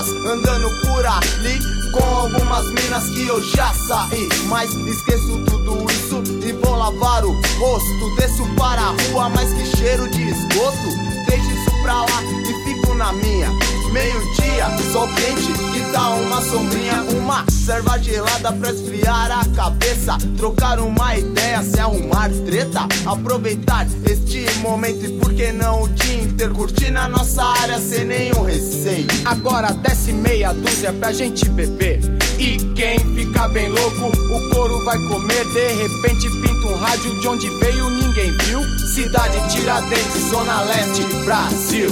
camaradas andando por ali. Com algumas minas que eu já saí. Mas esqueço tudo isso e vou lavar o rosto. Desço para a rua, mas que cheiro de esgoto. Deixo isso pra lá e fico na minha meio-dia, sol quente que dá uma sombrinha, uma serva gelada pra esfriar a cabeça, trocar uma ideia, se arrumar treta, aproveitar este momento e por que não o dia inteiro curtir na nossa área sem nenhum receio. Agora desce meia dúzia pra gente beber. E quem fica bem louco, o couro vai comer. De repente pinta um rádio de onde veio, ninguém viu. Cidade Tiradentes, Zona Leste, Brasil.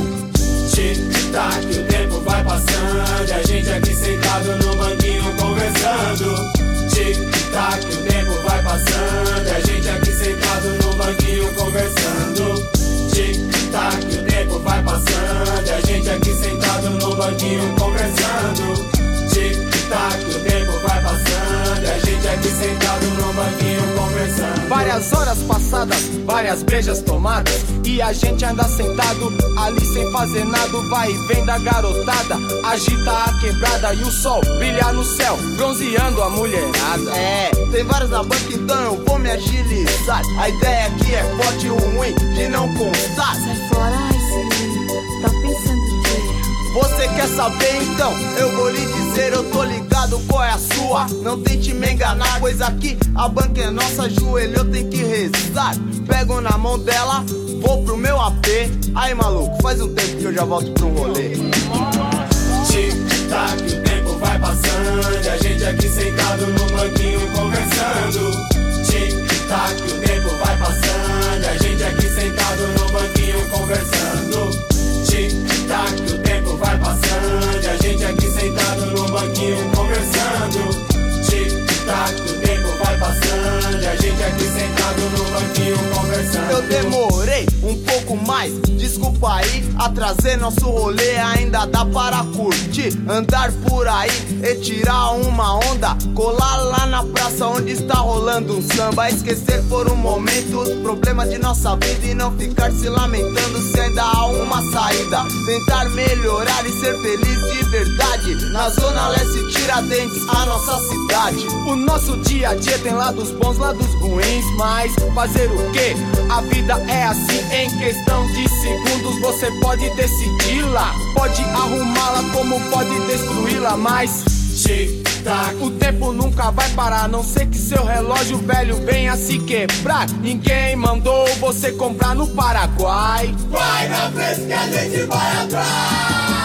Tic-tac, o tempo vai passando a gente aqui sentado no banquinho conversando Tic-tac, o tempo vai passando a gente aqui sentado no banquinho conversando Tic-tac, o tempo vai passando E a gente aqui sentado no banquinho conversando. Tic-tac, o tempo Várias horas passadas, várias brejas tomadas E a gente anda sentado ali sem fazer nada Vai e vem da garotada, agita a quebrada E o sol brilha no céu, bronzeando a mulherada É, tem vários na banca, então eu vou me agilizar. A ideia aqui é forte e ruim de não constar. Sai fora, Você quer saber então? Eu vou lhe dizer, eu tô ligado qual é a sua. Não tente me enganar, pois aqui a banca é nossa, joelho eu tenho que rezar. Pego na mão dela, vou pro meu AP. Aí maluco, faz um tempo que eu já volto pro rolê. Tic-tac, o tempo vai passando E a gente aqui sentado no banquinho conversando Tic-tac, o tempo vai passando E a gente aqui sentado no banquinho conversando Tic-tac, vai passando E a gente aqui sentado no banquinho conversando. Tic-tac, o tempo vai passando E a gente aqui sentado no banquinho conversando Eu demorei um pouco mais, desculpa aí. A trazer nosso rolê ainda dá para curtir. Andar por aí e tirar uma onda. Colar lá na praça onde está rolando um samba. Esquecer por um momento os problemas de nossa vida e não ficar se lamentando se ainda há uma saída. Tentar melhorar e ser feliz de verdade. Na zona leste Tiradentes, a nossa cidade. O nosso dia a dia tem lados bons, lados ruins, mas fazer o que? A vida é assim, em questão de segundos você pode decidi-la, pode arrumá-la como pode destruí-la, mas Tic-tac, o tempo nunca vai parar, a não ser que seu relógio velho venha se quebrar. Ninguém mandou você comprar no Paraguai. vai na frente que a gente vai atrás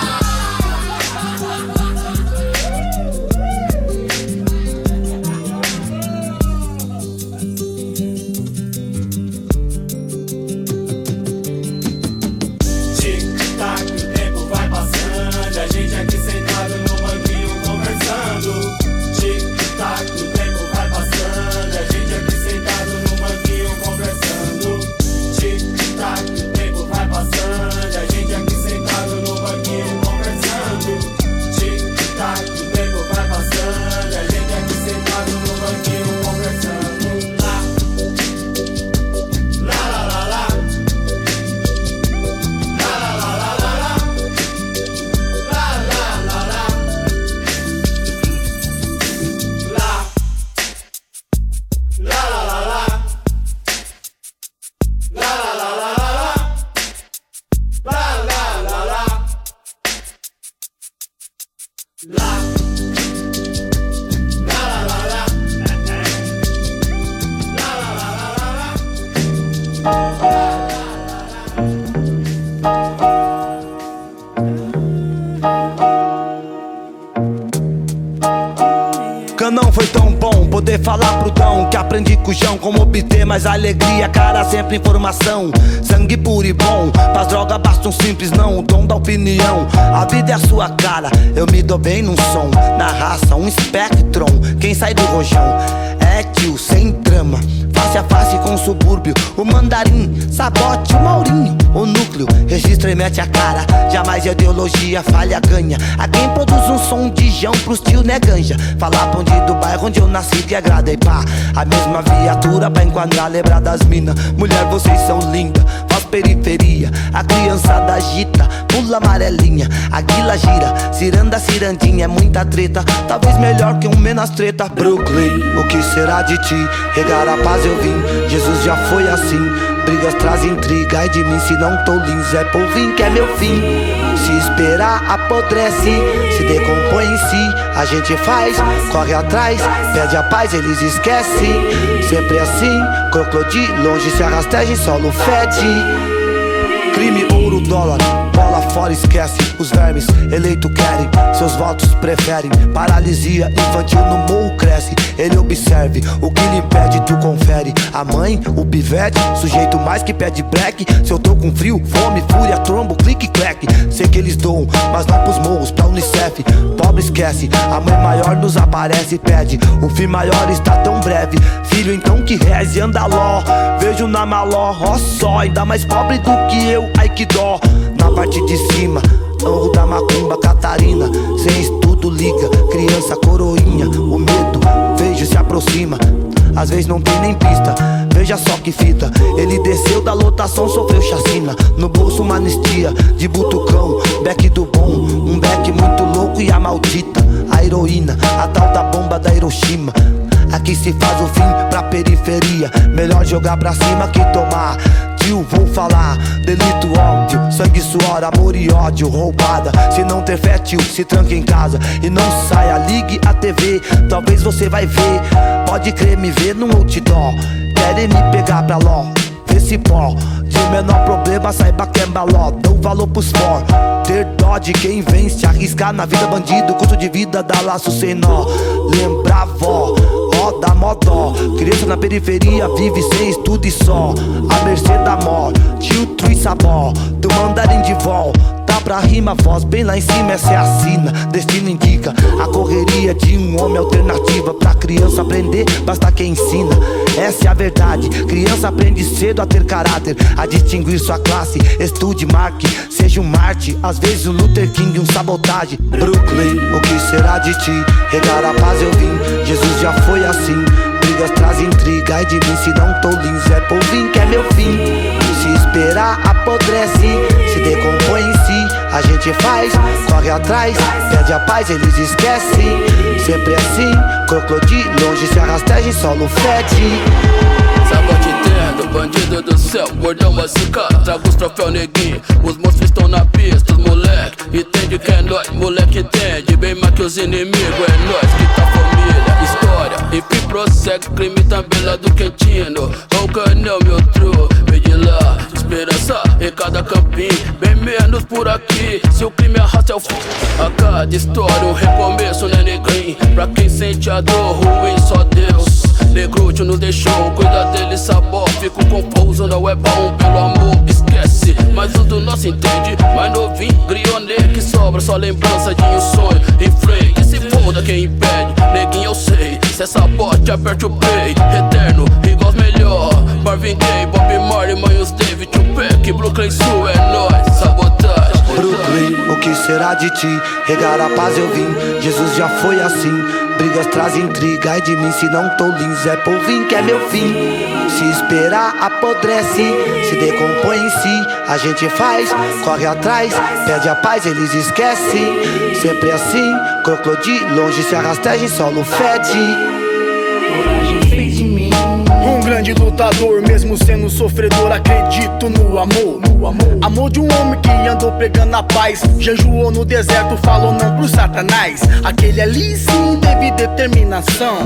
mais alegria Cara, sempre informação, sangue puro e bom Pras drogas basta um simples não, o dom da opinião A vida é a sua cara, eu me dou bem num som Na raça, um espectron, quem sai do rojão É tio, sem trama com o subúrbio. O mandarim, sabote, o maurinho. O núcleo, registra e mete a cara. Jamais ideologia falha ganha. A quem produz um som de jão pros tio né Falar bonde do bairro onde eu nasci que agrada e pá. A mesma viatura pra enquadrar lembrar das mina Mulher, vocês são linda. Faz periferia. A criançada agita, pula amarelinha. A guila gira, ciranda, cirandinha. É muita treta, talvez melhor que um menos treta. Brooklyn, o que será de ti? Regar a paz eu vim, Jesus já foi assim. Brigas trazem intriga, e de mim se não tô lins É polvinho que é meu fim Se esperar apodrece Se decompõe em si, a gente faz Corre atrás, pede a paz, eles esquecem Sempre assim, crocodilo Longe se arrasteja solo fede. Crime, ouro, dólar fora, esquece os vermes. Eleito querem, seus votos preferem Paralisia infantil no morro cresce. Ele observe, o que lhe impede tu confere. A mãe, o pivete, sujeito mais que pede black Se eu tô com frio, fome, fúria, trombo, clique, clack. Sei que eles doam, mas não pros morros, pra Unicef. Pobre esquece, a mãe maior nos aparece e pede. O fim maior está tão breve. Filho então que reze, anda ló. Vejo na maló, ó só Ainda mais pobre do que eu, ai que dó Na parte de cima. Anro da Macumba, Catarina. Sem estudo liga, criança coroinha. O medo, vejo se aproxima. Às vezes não tem nem pista, veja só que fita. Ele desceu da lotação, sofreu chacina. No bolso uma anistia, de butucão. Beck do bom, um beck muito louco e a maldita A heroína, a tal da bomba da Hiroshima. Aqui se faz o fim pra periferia. Melhor jogar pra cima que tomar Vou falar. Delito, ódio, sangue, suor, amor e ódio Roubada, se não ter fé, tio Se tranca em casa. E não saia Ligue a TV, talvez você vai ver. Pode crer, me ver no outdoor. Querem me pegar pra ló Esse pó. De menor problema, saiba que é baló. Dou valor pros for Ter dó de quem vence Arriscar na vida. Bandido Custo de vida dá laço sem nó. Lembra vó dá mó dó. Criança na periferia vive sem estudo e só. A mercê da morte, tio Trui Sabó, do mandarim de vol. Pra rima, voz bem lá em cima, essa é a sina. Destino indica a correria de um homem alternativa. Pra criança aprender, basta quem ensina. Essa é a verdade. Criança aprende cedo a ter caráter, a distinguir sua classe. Estude, marque, seja um Marte. Às vezes um Luther King, um sabotagem. Brooklyn, o que será de ti? Regar a paz eu vim, Jesus já foi assim. Brigas trazem intriga, e de mim se não tô lins. É polvinho que é meu fim. Se esperar, apodrece, se decompõe em si. A gente faz, corre atrás, pede a paz, eles esquecem. Sempre assim, crocodilo, longe se arrasteja em solo fede. Entendo, bandido do céu, gordão machuca Trago os troféus neguinho, os monstros estão na pista, os moleque Entende que é nóis, moleque entende Bem mais que os inimigos, é nós que tá Enfim prossegue, crime também lá do Quentino O canel, meu tru, vem de lá Esperança em cada campinho, bem menos por aqui Se o crime arrasta é o fim A cada história um recomeço, né negrinho Pra quem sente a dor ruim, só Deus? Negrúcio nos deixou, cuida dele, sabor Fico confuso, não é bom, pelo amor, esquece Mas o do nosso entende, mais novinho, grionê Que sobra só lembrança de um sonho Em frente, se foda quem impede Neguinho eu sei, se é sabote, aperte o play Eterno, igual os melhor Marvin Gaye, Bob Marley, Manhos David, Tupac Brooklyn Sul, é nóis, sabotagem Brooklyn, o que será de ti? Regar a paz eu vim, Jesus já foi assim. Brigas trazem intriga, e de mim se não tô lins. É polvinho que é meu fim. Se esperar, apodrece, se decompõe em si. A gente faz, corre atrás, pede a paz, eles esquecem. Sempre assim, crocodilo, longe se arrasteja em solo fede. Um grande lutador, mesmo sendo sofredor, acredito no amor, no amor. Amor de um homem que andou pregando a paz, jejuou no deserto, falou não pro satanás. Aquele ali sim teve determinação.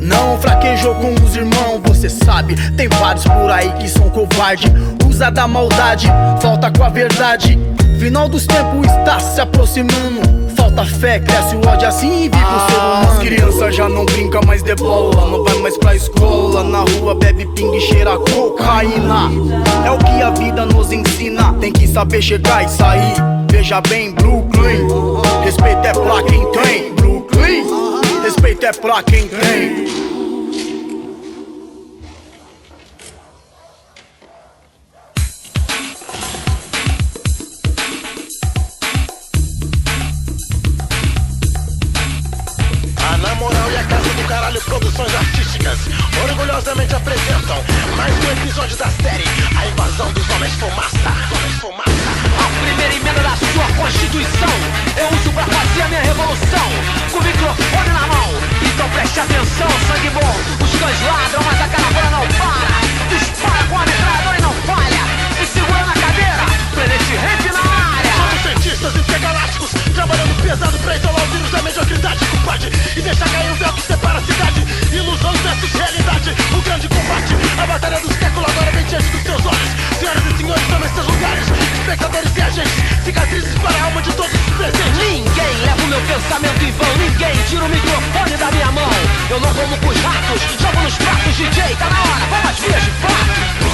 Não fraquejou com os irmãos, você sabe. Tem vários por aí que são covarde, usa da maldade, falta com a verdade. Final dos tempos está se aproximando. Falta fé, cresce o ódio assim vive o ser humano. As crianças já não brinca mais de bola, não vai mais pra escola. Na rua bebe pinga e cheira cocaína. É o que a vida nos ensina. Tem que saber chegar e sair. Veja bem, Brooklyn. Respeito é pra quem tem. Brooklyn. Respeito é pra quem tem. Orgulhosamente apresentam mais um episódio da série A Invasão dos Homens Fumaça. Homens Fumaça. A primeira emenda da sua Constituição eu uso pra fazer a minha revolução com o microfone na mão. Então preste atenção, sangue bom. Os cães ladram, mas a caravana não para. Dispara com a metralhadora e não falha. Se segura na cadeira, Planet Ramp na área. Somos cientistas intergalácticos, trabalhando pesado pra isolar o vírus da mediocridade, compadre. E deixar cair o que versus realidade, o grande combate. A batalha dos séculos agora vem diante dos seus olhos. Senhoras e senhores, tomem seus lugares. Espectadores e agentes, cicatrizes para a alma de todos os presentes. Ninguém leva o meu pensamento em vão, ninguém tira o microfone da minha mão. Eu não como com os ratos, jogo nos pratos, DJ, tá na hora, vamos às vias de fato.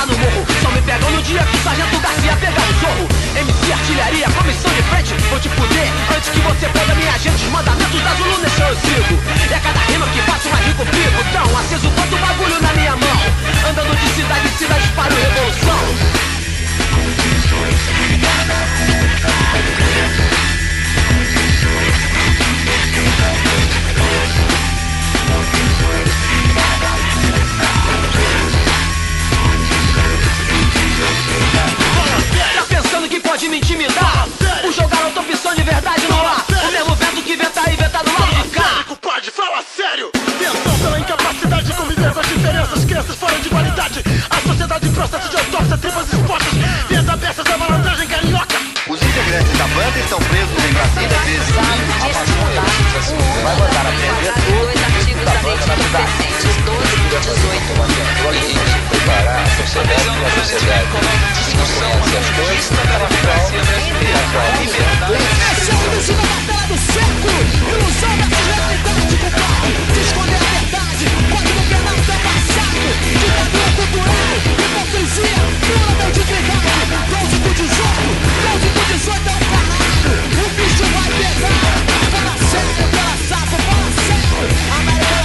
Criada no morro. Só me pegam no dia que o Sargento Garcia pega zorro. MC Artilharia, comissão de frente. Vou te fuder antes que você foda minha gente. Os mandamentos da Zulu nesse eu sigo E a cada rima que faço mais rico pico Tão aceso quanto bagulho na minha mão. Andando de cidade em cidade para revolução pode me intimidar? O jogar outra opção de verdade no ar O mesmo vento que venta e venta do lado de cá Compadre, fala sério! Tensão pela incapacidade de conviver com as diferenças, crenças fora de qualidade. A sociedade em processo de autópsia, tripas expostas, vias abertas. Os da banda estão presos em Brasília desde o início. A vai aprender tudo da banda na cidade. Preparar a sociedade com a sociedade. Não conhece as coisas, ela É show do Gino Batalha do século Ilusão versus realidade, compadre De esconder a verdade Código penal do O bicho vai pegar Fala sério, fala sapo, fala sério América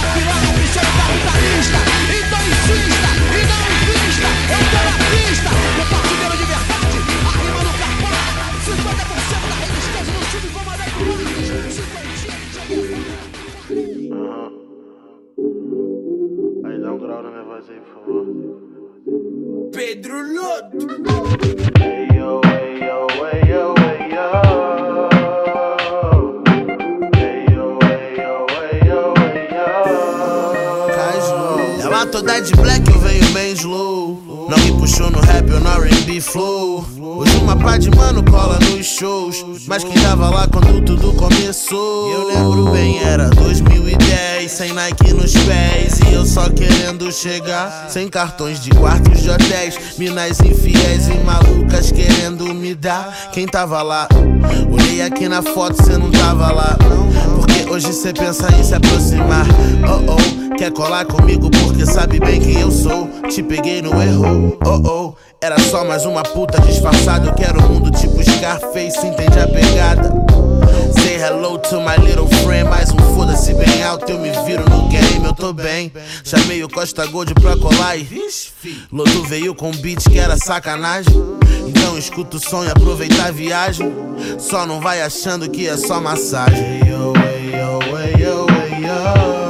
R&B flow. Hoje uma pá de mano cola nos shows. Mas quem tava lá quando tudo começou? Eu lembro bem, era 2010. Sem Nike nos pés. E eu só querendo chegar. Sem cartões de quartos de hotéis. Minas infiéis e malucas querendo me dar. Quem tava lá? Olhei aqui na foto, cê não tava lá. Porque hoje cê pensa em se aproximar. Oh oh, quer colar comigo porque sabe bem quem eu sou. Te peguei no erro. Oh oh, era só mais uma puta disfarçada. Eu quero um mundo tipo Scarface, entende a pegada? Say hello to my little friend. Mais um foda-se bem alto, eu me viro tô bem. Chamei o Costa Gold pra colar e. Lodo veio com beat que era sacanagem. Então escuta o som e aproveita a viagem. Só não vai achando que é só massagem. Yo, yo, yo, hey, yo.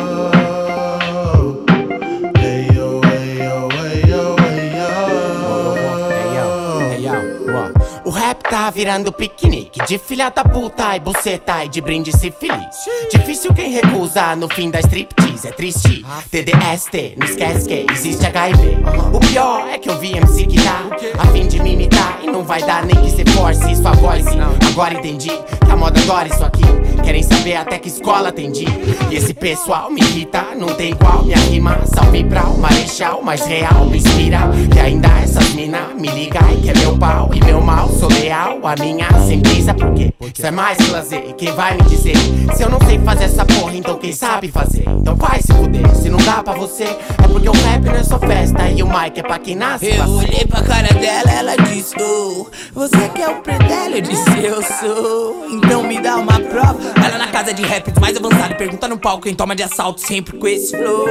Tá virando piquenique De filha da puta e buceta e de brinde se feliz Difícil quem recusa no fim da striptease. É triste, TDST, não esquece que existe HIV O pior é que eu vi MC que tá A fim de me imitar e não vai dar nem que cê force sua voz Agora entendi que a moda adora isso aqui. Querem saber até que escola atendi. E esse pessoal me irrita, não tem igual Minha rima salve pra o marechal Mais real, me inspira. E ainda essas mina me liga e quer meu pau e meu mal Sou leal, a minha brisa Porque isso é mais que lazer E quem vai me dizer Se eu não sei fazer essa porra, então quem sabe fazer Então vai se fuder, se não dá pra você É porque o rap não é só festa E o mic é pra quem nasce Eu olhei pra cara dela, ela disse, oh, você quer o predélio? Eu disse, eu sou. Então me dá uma prova. Ela na casa de rap mais avançado. Pergunta no palco quem toma de assalto sempre com esse flow.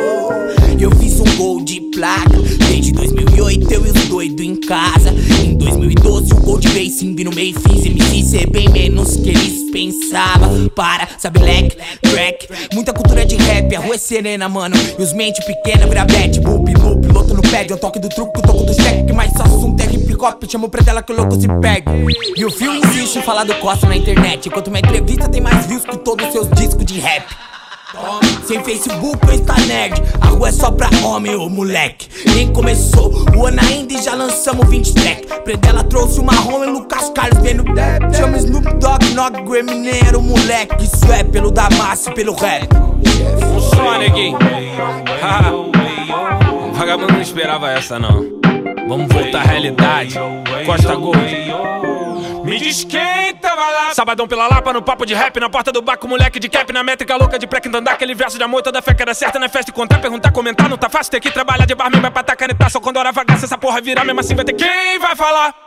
Eu fiz um gol de placa. Desde 2008 eu e os doido em casa. Em 2012 o gol de racing no meio fiz MC ser bem menos que eles pensavam. Para, sabe, leque, track. Muita cultura de rap, a rua é serena, mano. E os mente pequena vira bet, boop, loop, piloto no pad. É o toque do truco, o toque do cheque. Que mais só assunto é hip hop. Chamo pra tela que o louco se pega. E o fio insiste em falar do Costa na internet. Enquanto minha entrevista tem mais views que todos os seus discos de rap. Sem Facebook ou Insta nerd. A rua é só pra homem, ô moleque. Nem começou o ano ainda e já lançamos 20 track. Predela trouxe o marrom e Lucas Carlos vendo. Chama Snoop Dogg, Nog Grammy, nem era o moleque. Isso é pelo Damasio e pelo rap. Só, neguinho. Vagabundo não esperava essa não. Vamos voltar à realidade. Costa Gold me diz quem tava lá Sabadão pela Lapa, no papo de rap Na porta do baco, moleque de cap Na métrica louca de pré andar Aquele verso de amor, toda fé que era certa Na festa e contar, perguntar, comentar Não tá fácil ter que trabalhar de barman Vai pra tá canetar, só quando hora vagar Se essa porra virar, mesmo assim vai ter quem vai falar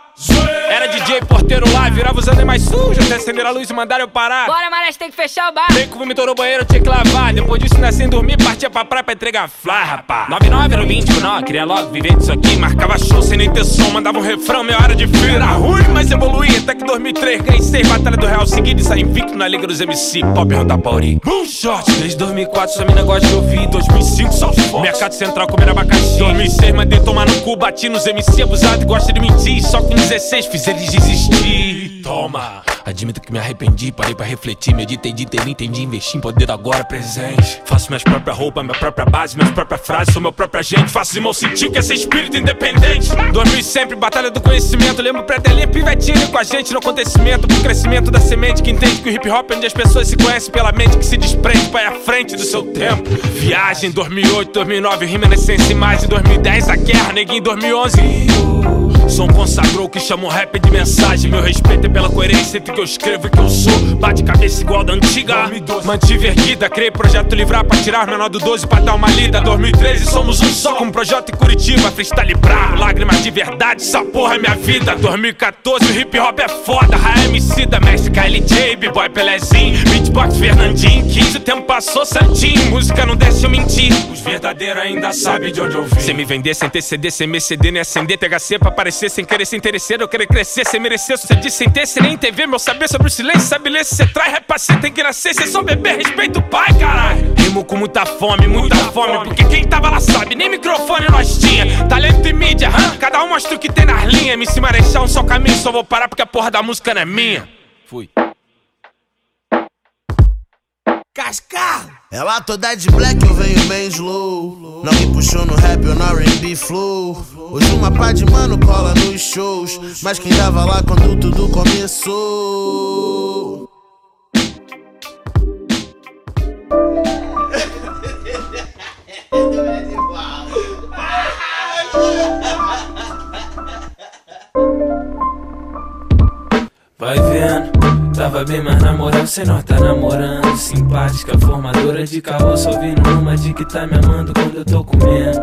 era DJ porteiro lá, virava os mais sujos Até acender a luz e mandar eu parar. Bora, Marés, tem que fechar o bar. Nem que vomitou no banheiro, tinha que lavar. Depois disso, nasci sem dormir, partia pra praia pra entregar fly, rapá. 99 era o 20, não, queria logo viver disso aqui. Marcava show sem nem ter som, mandava um refrão Meia hora de frio, era ruim, mas evoluí Até que 2003, ganhei seis batalha do Real Seguido e saí invicto na Liga dos MC Pop da Pauri. Moonshot, desde 2004 essa mina gosta de ouvir. 2005 só foda Mercado Central comendo abacaxi. 2006 mandei tomar no cu, bati nos MC abusado e gosta de mentir. Só com 16 fiz eles desistir. Toma, admito que me arrependi, parei pra refletir, meditei, ditei, entendi, investi em poder agora presente. Faço minhas próprias roupas, minha própria base, minhas próprias frases, sou meu próprio agente. Faço irmão sentir que é ser espírito independente. Dormi sempre, batalha do conhecimento. Lembro pra telinha, pivetinho com a gente no acontecimento. Pro crescimento da semente que entende que o hip hop é onde as pessoas se conhecem pela mente que se desprende ir à frente do seu tempo. Viagem 2008, 2009, rima na essência e mais. Em 2010 a guerra, neguinho 2011. Som consagrou que chama o rap de mensagem. Meu respeito é pela coerência entre que eu escrevo e que eu sou. Bate cabeça igual da antiga. Mantive erguida, criei projeto livrar pra tirar menor do 12 pra dar uma lida. 2013 somos um só com projeto em Curitiba. Freestyle bravo, lágrimas de verdade, essa porra é minha vida. 2014 o hip hop é foda. Ra MC da Mestre KLJ, B-Boy Pelezinho, Beatbox Fernandinho. 15 o tempo passou santinho, música não deixa eu mentir. Os verdadeiros ainda sabem de onde eu vim. Sem me vender, sem ter CD, sem ceder, nem acender THC pra aparecer sem querer, sem interesseiro, eu querer crescer, sem merecer, suceder sem ter, sem nem TV, meu saber sobre o silêncio, sabe ler se cê traz, rap cê tem que nascer, cê só beber, respeito o pai, caralho. Rimo com muita fome, muita, muita fome, fome, porque quem tava lá sabe, nem microfone nós tinha. Talento e mídia, hã? cada um mostra o que tem nas linhas, MC Marechal, um só caminho, só vou parar porque a porra da música não é minha. Fui. Cascar! Ela toda de black, eu venho bem slow. Não me puxou no rap ou no RB flow. Hoje uma pá de mano cola nos shows. Mas quem tava lá quando tudo começou? Vai vendo. Tava bem, mas na moral cê não tá namorando. Simpática, formadora de carro Só uma de que tá me amando quando eu tô comendo.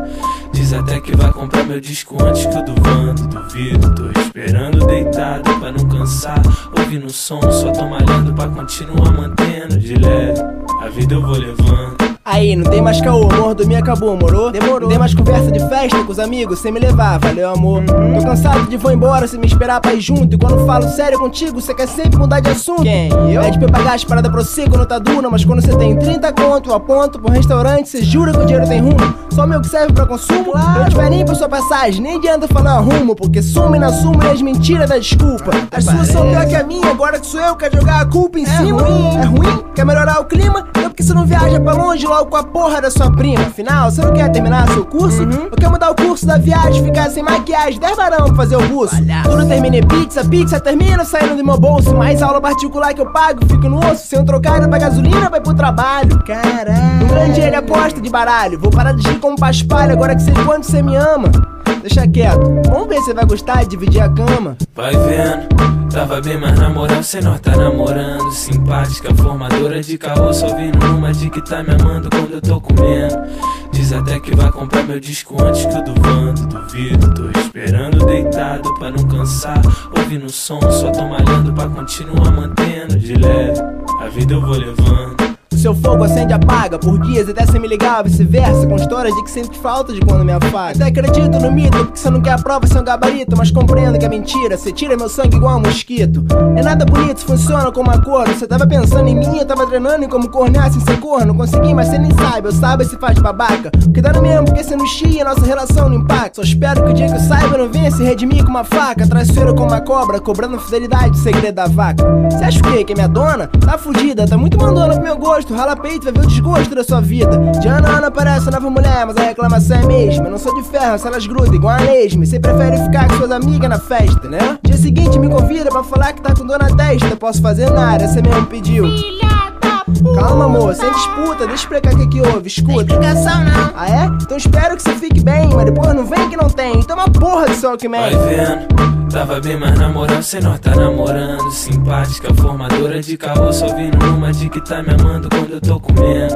Diz até que vai comprar meu disco antes que o do Vando. Duvido, tô esperando deitado pra não cansar. Ouvindo o som, só tô malhando pra continuar mantendo de leve. A vida eu vou levando Aí, não tem mais caô, amor, dormir acabou, morou? Demorou. Não tem mais conversa de festa com os amigos, sem me levar, valeu, amor. Uhum. Tô cansado de vou embora se me esperar pra ir junto. E quando falo sério contigo, cê quer sempre mudar de assunto. Quem? Eu? Pede pra eu pagar as paradas pro seco, não tá dura. Mas quando cê tem 30 conto, aponto pro restaurante, cê jura que o dinheiro tem rumo. Só meu que serve pra consumo. Claro. Eu não tiver nem pra sua passagem, nem adianta falar rumo. Porque some na suma e as mentiras da desculpa. As suas são pior que a minha, agora que sou eu, quer jogar a culpa em é cima. Ruim. É ruim? Quer melhorar o clima? É porque você não viaja pra longe logo com a porra da sua prima. Afinal, você não quer terminar seu curso? Uhum. Ou quer mudar o curso da viagem, ficar sem maquiagem, 10 varão pra fazer o buço? Tudo termina em pizza, pizza termina saindo do meu bolso. Mais aula particular que eu pago, fico no osso. Sem um trocado pra gasolina, vai pro trabalho. Caralho. Um grande ele aposta de baralho. Vou parar de como paspalho agora que sei quanto você me ama. deixa quieto. Vamos ver se vai gostar de dividir a cama. Vai vendo, tava bem, mas na moral cê nós tá namorando. Simpática, formadora de carro, só vindo numa de que tá me amando quando eu tô comendo. Diz até que vai comprar meu disco antes que o do Vando. Duvido, tô esperando deitado pra não cansar. Ouvindo o som, só tô malhando pra continuar mantendo de leve. A vida eu vou levando. Seu fogo acende e apaga por dias até sem me ligar, vice-versa. Com histórias de que sente falta de quando me afaga. Até acredito no mito, porque você não quer a prova, você é um gabarito. Mas compreendo que é mentira, você tira meu sangue igual um mosquito. É nada bonito, funciona como acordo. Você tava pensando em mim, eu tava treinando em como cornear sem ser corno. Consegui, mas você nem sabe, eu saiba se faz babaca. Porque dá no mesmo, porque você não chia, nossa relação não impacta. Só espero que o dia que eu saiba não venha se redimir com uma faca. Traiçoeiro como uma cobra, cobrando fidelidade, segredo da vaca. Você acha o quê? Que é minha dona? Tá fudida, tá muito mandona pro meu gosto. Rala peito, vai ver o desgosto da sua vida. De ano a ano aparece nova mulher, mas a reclamação é mesma. Eu não sou de ferro, se elas grudam igual a lesma. Você prefere ficar com suas amigas na festa, né? Dia seguinte me convida pra falar que tá com dor na testa. Posso fazer nada, você mesmo pediu. Calma, amor, sem disputa, deixa eu explicar o que, que houve, escuta. explicação, não. Ah, é? Então espero que você fique bem, mas depois não vem que não tem. Toma porra de sol que Vai man. vendo, tava bem, mas na moral cê nós tá namorando. Simpática, formadora de carro, só vindo numa de que tá me amando quando eu tô comendo.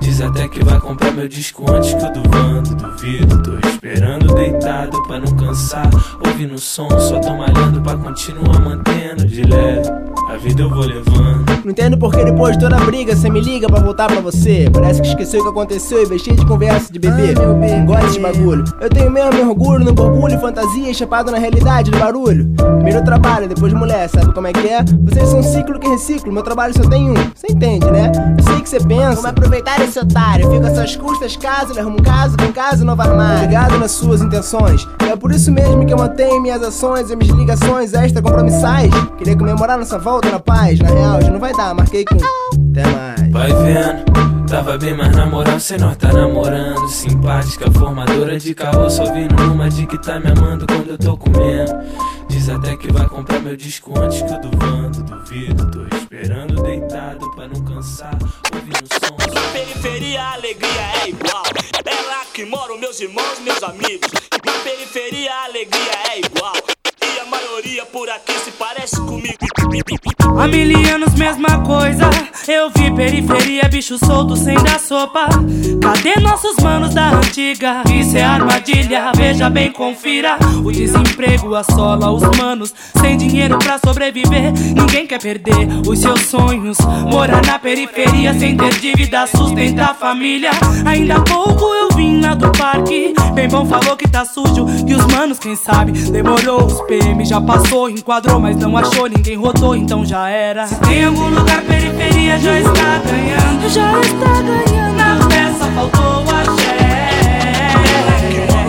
Diz até que vai comprar meu disco antes que o do Vando. Duvido, tô esperando deitado pra não cansar. Ouvindo o som, só tô malhando pra continuar mantendo de leve. A vida eu vou levando. Não entendo porque depois de toda a briga você me liga pra voltar pra você. Parece que esqueceu o que aconteceu e cheio de conversa de bebê. meu bem, não gosta de bagulho. Eu tenho mesmo meu orgulho no borbulho, fantasia, chapado na realidade do barulho. Primeiro eu trabalho, depois mulher, sabe como é que é? Vocês são um ciclo que reciclo, meu trabalho só tem um. Você entende, né? Eu sei que você pensa. Vamos aproveitar esse otário. Fica às suas custas, casa, ele arruma um caso, vem casa, novo armário. Ligado nas suas intenções. E é por isso mesmo que eu mantenho minhas ações e minhas ligações extra compromissais. Queria comemorar nossa volta na paz. Na real, já não vai dar, marquei com. Até mais. Vai vendo, tava bem, mas na moral cê nós tá namorando. Simpática, formadora de carro, só vindo numa de que tá me amando quando eu tô comendo. Diz até que vai comprar meu disco antes que o do Vando. Duvido, tô esperando deitado pra não cansar. Ouvindo o som. Na periferia a alegria é igual. É lá que moram meus irmãos, meus amigos. Na periferia a alegria é igual. A maioria por aqui se parece comigo. Há mil anos, mesma coisa. Eu vi periferia, bicho solto sem dar sopa. Cadê nossos manos da antiga? Isso é armadilha, veja bem, confira. O desemprego assola os manos. Sem dinheiro pra sobreviver, ninguém quer perder os seus sonhos. Morar na periferia sem ter dívida, sustentar a família. Ainda pouco eu vim lá do parque. Bem bom falou que tá sujo, que os manos, quem sabe, demorou. Os PM já passou, enquadrou, mas não achou, ninguém rodou, então já era. Se tem algum lugar periferia, já está ganhando, já está ganhando. Na peça faltou o axé.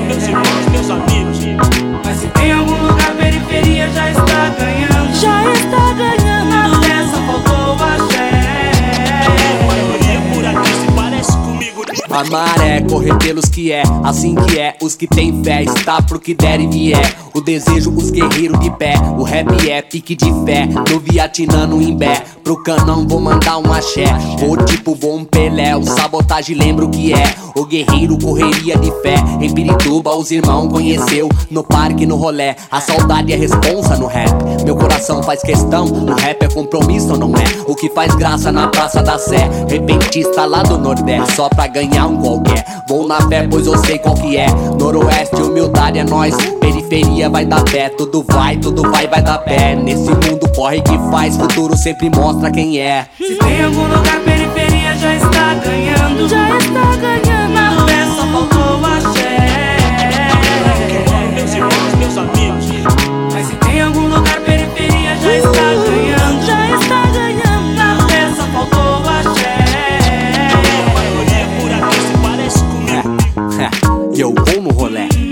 Meus irmãos, meus amigos. Mas se tem algum lugar periferia, já está ganhando, já está ganhando. A maré correr pelos que é, assim que é. Os que tem fé, está pro que der e vier. O desejo, os guerreiros de pé. O rap é pique de fé. No Vietnã, no Imbé. Pro canão vou mandar um axé. Vou tipo um Pelé. O sabotagem lembro que é. O guerreiro correria de fé. Em Pirituba os irmãos conheceu. No parque, no rolé. A saudade é responsa no rap. Meu coração faz questão. O rap é compromisso não é? O que faz graça na Praça da Sé. Repentista lá do Nordeste. Só pra ganhar um qualquer. Vou na fé, pois eu sei qual que é. Noroeste, humildade é nós. Periferia vai dar pé. Tudo vai, tudo vai, vai dar pé. Nesse mundo corre que faz. Futuro sempre mostra quem é. Se tem algum lugar periferia, já está ganhando, já está ganhando.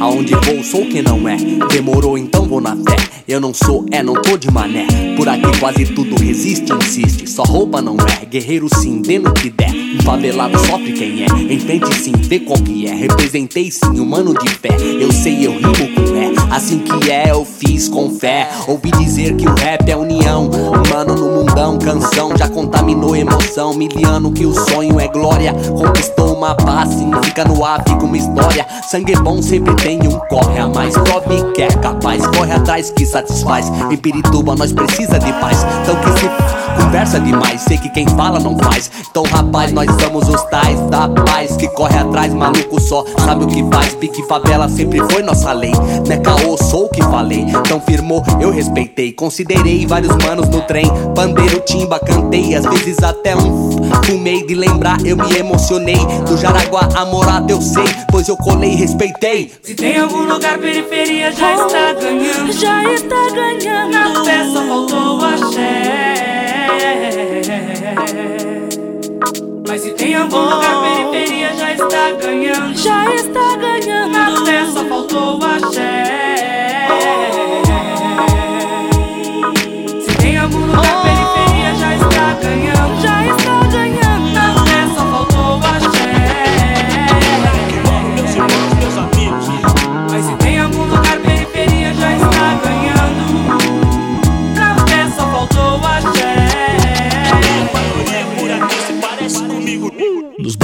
Aonde vou sou quem não é. Demorou, então vou na fé. Eu não sou, é, não tô de mané. Por aqui quase tudo resiste, insiste. só roupa não é. Guerreiro sim, dê no que der. Favelado sofre quem é, entende sim, vê qual que é. Representei sim, humano de fé. Eu sei, eu rimo com ré. Assim que é, eu fiz com fé. Ouvi dizer que o rap é união. Humano no mundão, canção já contaminou emoção. Miliano que o sonho é glória. Conquistou uma paz, significa no ar, fica uma história. Sangue bom sempre tem um corre a mais. Prove que é capaz, corre atrás que satisfaz. Em Pirituba nós precisa de paz. Então que se conversa demais, sei que quem fala não faz. Então rapaz, nós somos os tais da paz que corre atrás, maluco só sabe o que faz. Pique favela sempre foi nossa lei. Né caô, sou o que falei. Então firmou, eu respeitei. Considerei vários manos no trem. Bandeiro, timba, cantei. Às vezes até um fumei de lembrar, eu me emocionei. Do Jaraguá a morada eu sei, pois eu colei respeitei. Tem algum lugar periferia já está ganhando. Já está ganhando. Na só faltou axé. Mas se tem algum lugar periferia já está ganhando. Já está ganhando. Na só faltou axé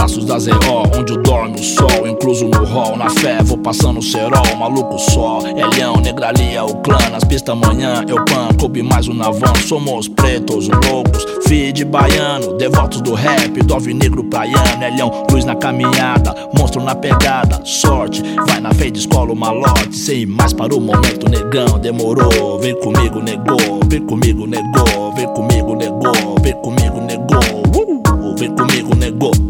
braços da ZO, onde dorme o sol, incluso no hall, na fé, vou passando cerol, maluco só, Elhão, negralia, o clã, nas pistas amanhã, eu pan, coube mais um navan, somos pretos, loucos, feed baiano, devotos do rap, do alvinegro praiano, Elhão, luz na caminhada, monstro na pegada, sorte, vai na de escola o malote, sem mais para o momento, negão, demorou, vem comigo, negou, vem comigo, negou, vem comigo, negou, vem comigo, negou, uh, vem comigo, negou.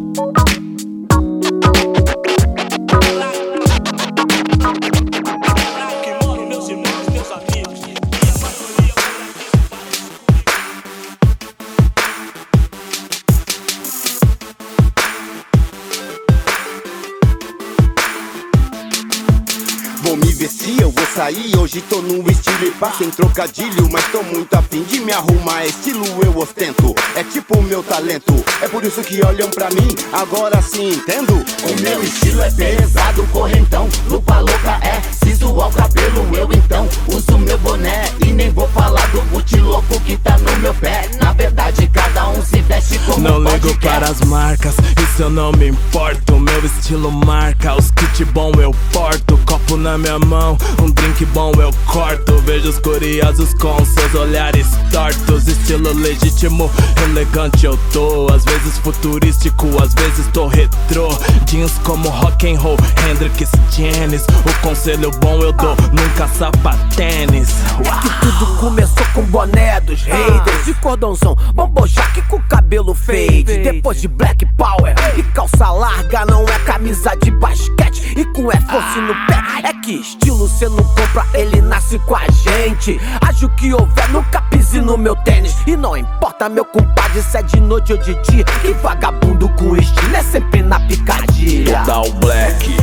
Hoje tô no estilo e pá Sem trocadilho, mas tô muito afim de me arrumar Estilo eu ostento, é tipo o meu talento É por isso que olham pra mim, agora sim entendo O meu estilo é pesado, correntão Lupa louca é, siso ao cabelo Eu então uso meu boné E nem vou falar do boot louco que tá no meu pé Na verdade cada um se veste como Não ligo quer. para as marcas, isso eu não me importo. Meu estilo marca, os kit bom eu porto. Copo na minha mão, um drink bom eu corto. Vejo os curiosos com seus olhares tortos. Estilo legítimo, elegante eu tô. Às vezes futurístico, às vezes tô retrô. Jeans como rock and roll, Hendrix, Janis. O conselho bom eu dou, nunca sapatênis. É que tudo começou com boné dos haters De cordãozão, bombojaque com cabelo fade Depois de black power e calça larga Não é camisa de basquete e com Air Force no pé É que estilo cê não compra, ele nasce com a gente. Ajo que houver, nunca pise no meu tênis. E não importa meu compadre se é de noite ou de dia Que vagabundo com estilo é sempre na picadilha Total black,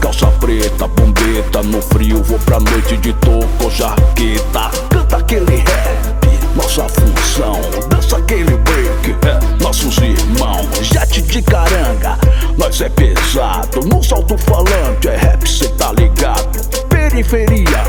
calça preta, bombeta No frio vou pra noite de toco, jaqueta. Canta aquele rap, nossa função Dança aquele break, é, nossos irmãos Jet de caranga, nós é pesado No salto falante é rap, cê tá ligado? Periferia,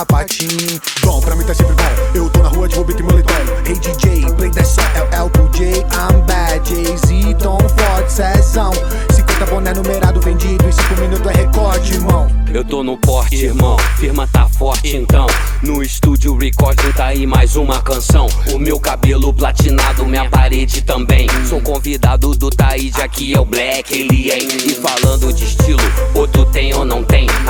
sapatinho. Bom, pra mim tá sempre bom. Eu tô na rua de Bobito e moletom. Hey DJ, play that song, LL Cool J. I'm bad, Jay-Z, Tom Ford, Cezão. 50 boné numerado vendido. Em 5 minutos é recorde, irmão. Eu tô no porte, irmão, firma tá forte então No estúdio recording tá aí mais uma canção O meu cabelo platinado, minha parede também Sou convidado do Taíde, aqui é o Black Alien E falando de estilo,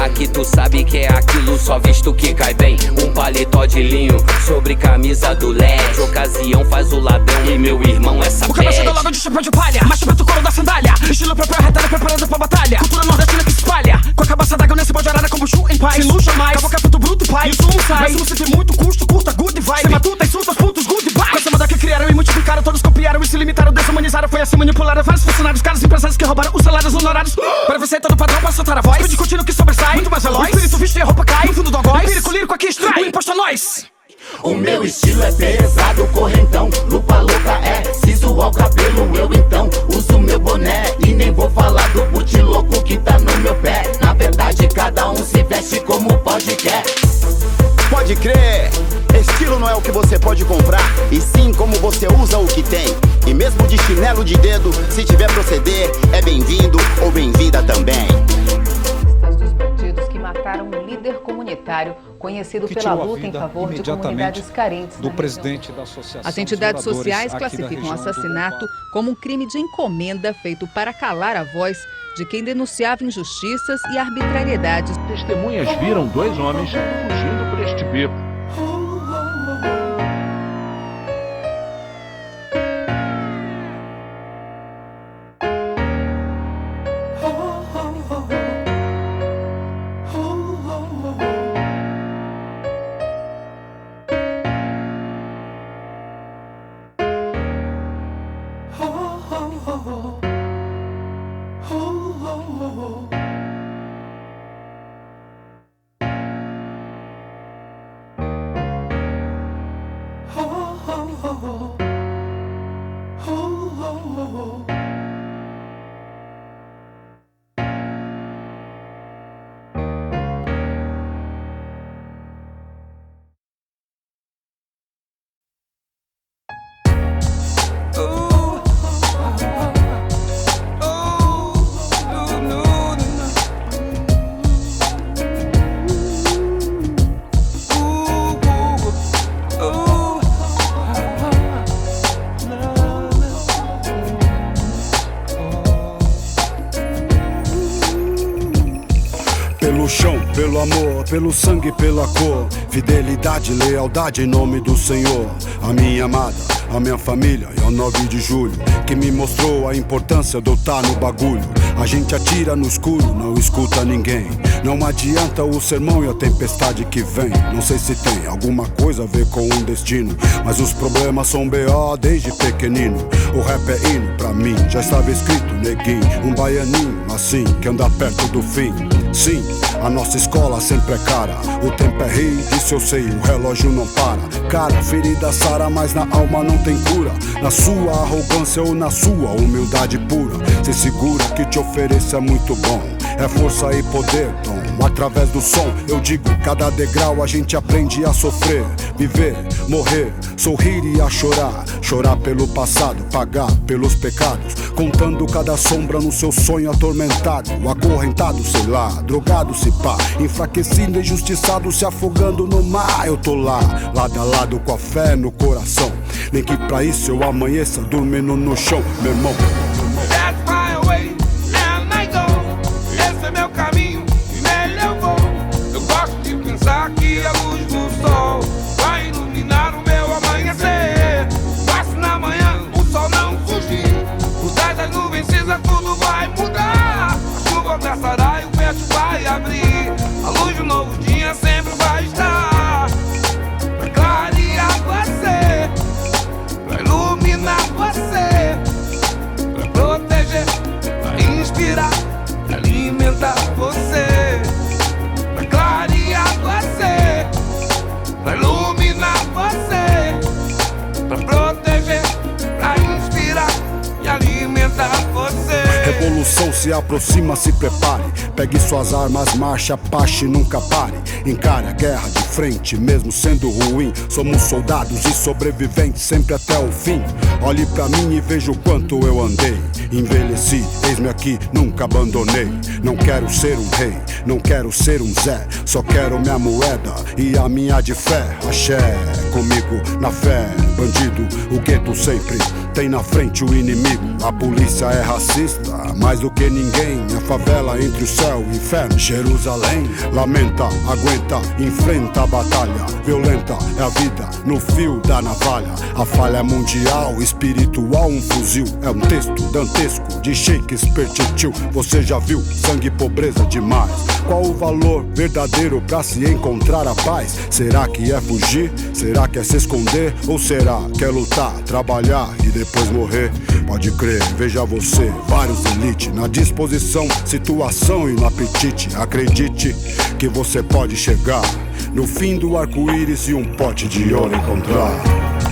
Aqui tu sabe que é aquilo, só visto que cai bem Um paletó de linho, sobre camisa do LED Ocasião faz o ladrão e meu irmão essa O cabeça da logo de chapéu de palha Mas chupeta o couro da sandália. Estilo próprio arretado, preparado pra batalha. Cultura nordestina que se espalha. Com a cabeça d'água nesse bode arara como chu em paz. Sem luxo mais. Cavoca é puto bruto, pai. E o som sai. Mas você tem muito custo, curta, e multiplicaram, todos copiaram e se limitaram, desumanizaram. Foi assim manipularam vários funcionários, caros empresários que roubaram os salários honorários. Para você todo padrão, para soltar a voz. Speed contínuo que sobressai. Muito mais veloz. O espírito visto e a roupa cai. No fundo do algoz. Empírico lírico aqui extrai. O imposto a nós. O meu estilo é pesado, correntão. Conhecido pela luta em favor de imediatamente comunidades carentes. do presidente da Associação As entidades sociais classificam o assassinato como um crime de encomenda feito para calar a voz de quem denunciava injustiças e arbitrariedades. Testemunhas viram dois homens fugindo por este beco. Pelo chão, pelo amor, pelo sangue, pela cor. Fidelidade, lealdade em nome do Senhor. A minha amada, a minha família e ao 9 de julho. Que me mostrou a importância de eu estar no bagulho. A gente atira no escuro, não escuta ninguém. Não adianta o sermão e a tempestade que vem. Não sei se tem alguma coisa a ver com um destino. Mas os problemas são B.O. desde pequenino. O rap é hino pra mim, já estava escrito, neguinho. Um baianinho assim, que anda perto do fim. Sim, a nossa escola sempre é cara. O tempo é rei, disso eu sei, o relógio não para. Cara, ferida sara, mas na alma não tem cura. Na sua arrogância ou na sua humildade pura. Se segura que te ofereço é muito bom. É força e poder, Tom. Através do som, eu digo, cada degrau a gente aprende a sofrer, viver, morrer, sorrir e a chorar. Chorar pelo passado, pagar pelos pecados. Contando cada sombra no seu sonho atormentado. Acorrentado, sei lá, drogado, se pá. Enfraquecido, injustiçado, se afogando no mar. Eu tô lá, lado a lado com a fé no coração. Nem que pra isso eu amanheça dormindo no chão, meu irmão. Revolução se aproxima, se prepare. Pegue suas armas, marcha, pache, nunca pare. Encare a guerra de frente, mesmo sendo ruim. Somos soldados e sobreviventes sempre até o fim. Olhe pra mim e veja o quanto eu andei. Envelheci, eis-me aqui, nunca abandonei. Não quero ser um rei, não quero ser um Zé. Só quero minha moeda e a minha de fé. Axé, comigo, na fé, bandido, o gueto sempre tem na frente o inimigo. A polícia é racista, mais do que ninguém. A favela entre o céu e inferno, Jerusalém. Lamenta, aguenta, enfrenta a batalha. Violenta é a vida no fio da navalha. A falha é mundial, espiritual, um fuzil. É um texto dantesco de Shakespeare, tio. Você já viu sangue e pobreza demais? Qual o valor verdadeiro pra se encontrar a paz? Será que é fugir? Será que é se esconder? Ou será que é lutar, trabalhar e depois morrer? Pode crer, veja você, vários elite na disposição, situação e no apetite. Acredite que você pode chegar no fim do arco-íris e um pote de ouro encontrar.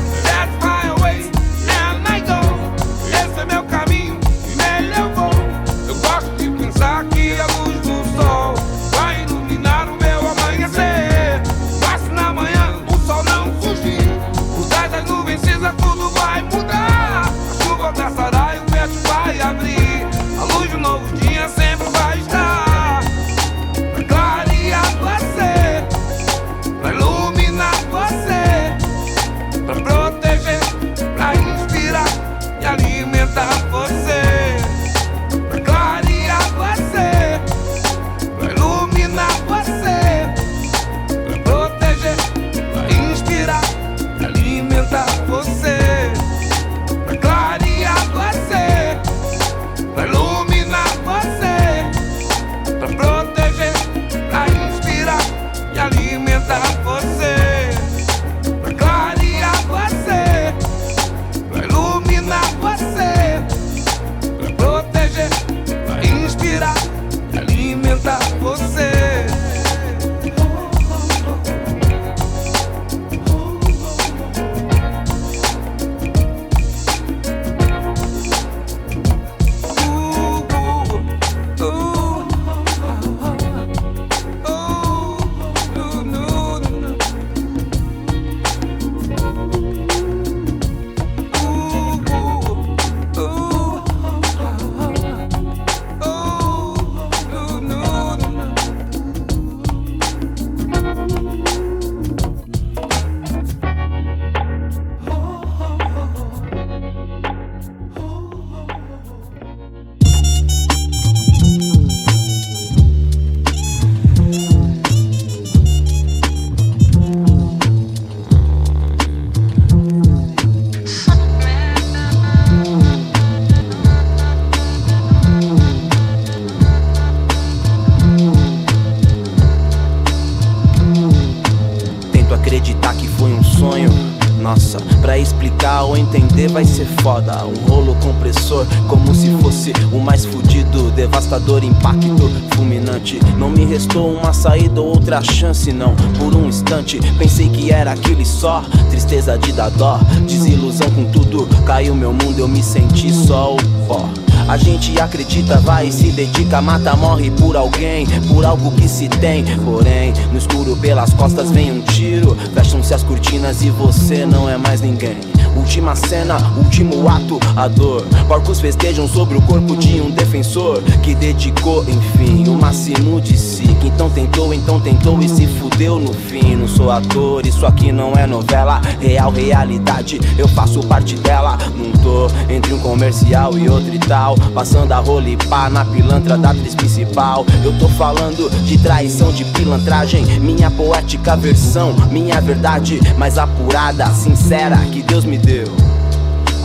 Nossa, pra explicar ou entender vai ser foda. Um rolo compressor, como se fosse o mais fudido. Devastador impacto, fulminante. Não me restou uma saída ou outra chance, não. Por um instante, pensei que era aquele só. Tristeza de dar dó, desilusão com tudo. Caiu meu mundo, eu me senti só o pó. A gente acredita, vai e se dedica, mata, morre por alguém, por algo que se tem. Porém, no escuro pelas costas vem um tiro, fecham-se as cortinas e você não é mais ninguém. Última cena, último ato, a dor. Porcos festejam sobre o corpo de um defensor que dedicou, enfim, o máximo de si. Que então tentou, então tentou e se fudeu no fim. Não sou ator, isso aqui não é novela, real realidade. Eu faço parte dela, não tô entre um comercial e outro e tal. Passando a rola e pá na pilantra da atriz principal. Eu tô falando de traição, de pilantragem. Minha poética versão, minha verdade mais apurada, sincera que Deus me deu.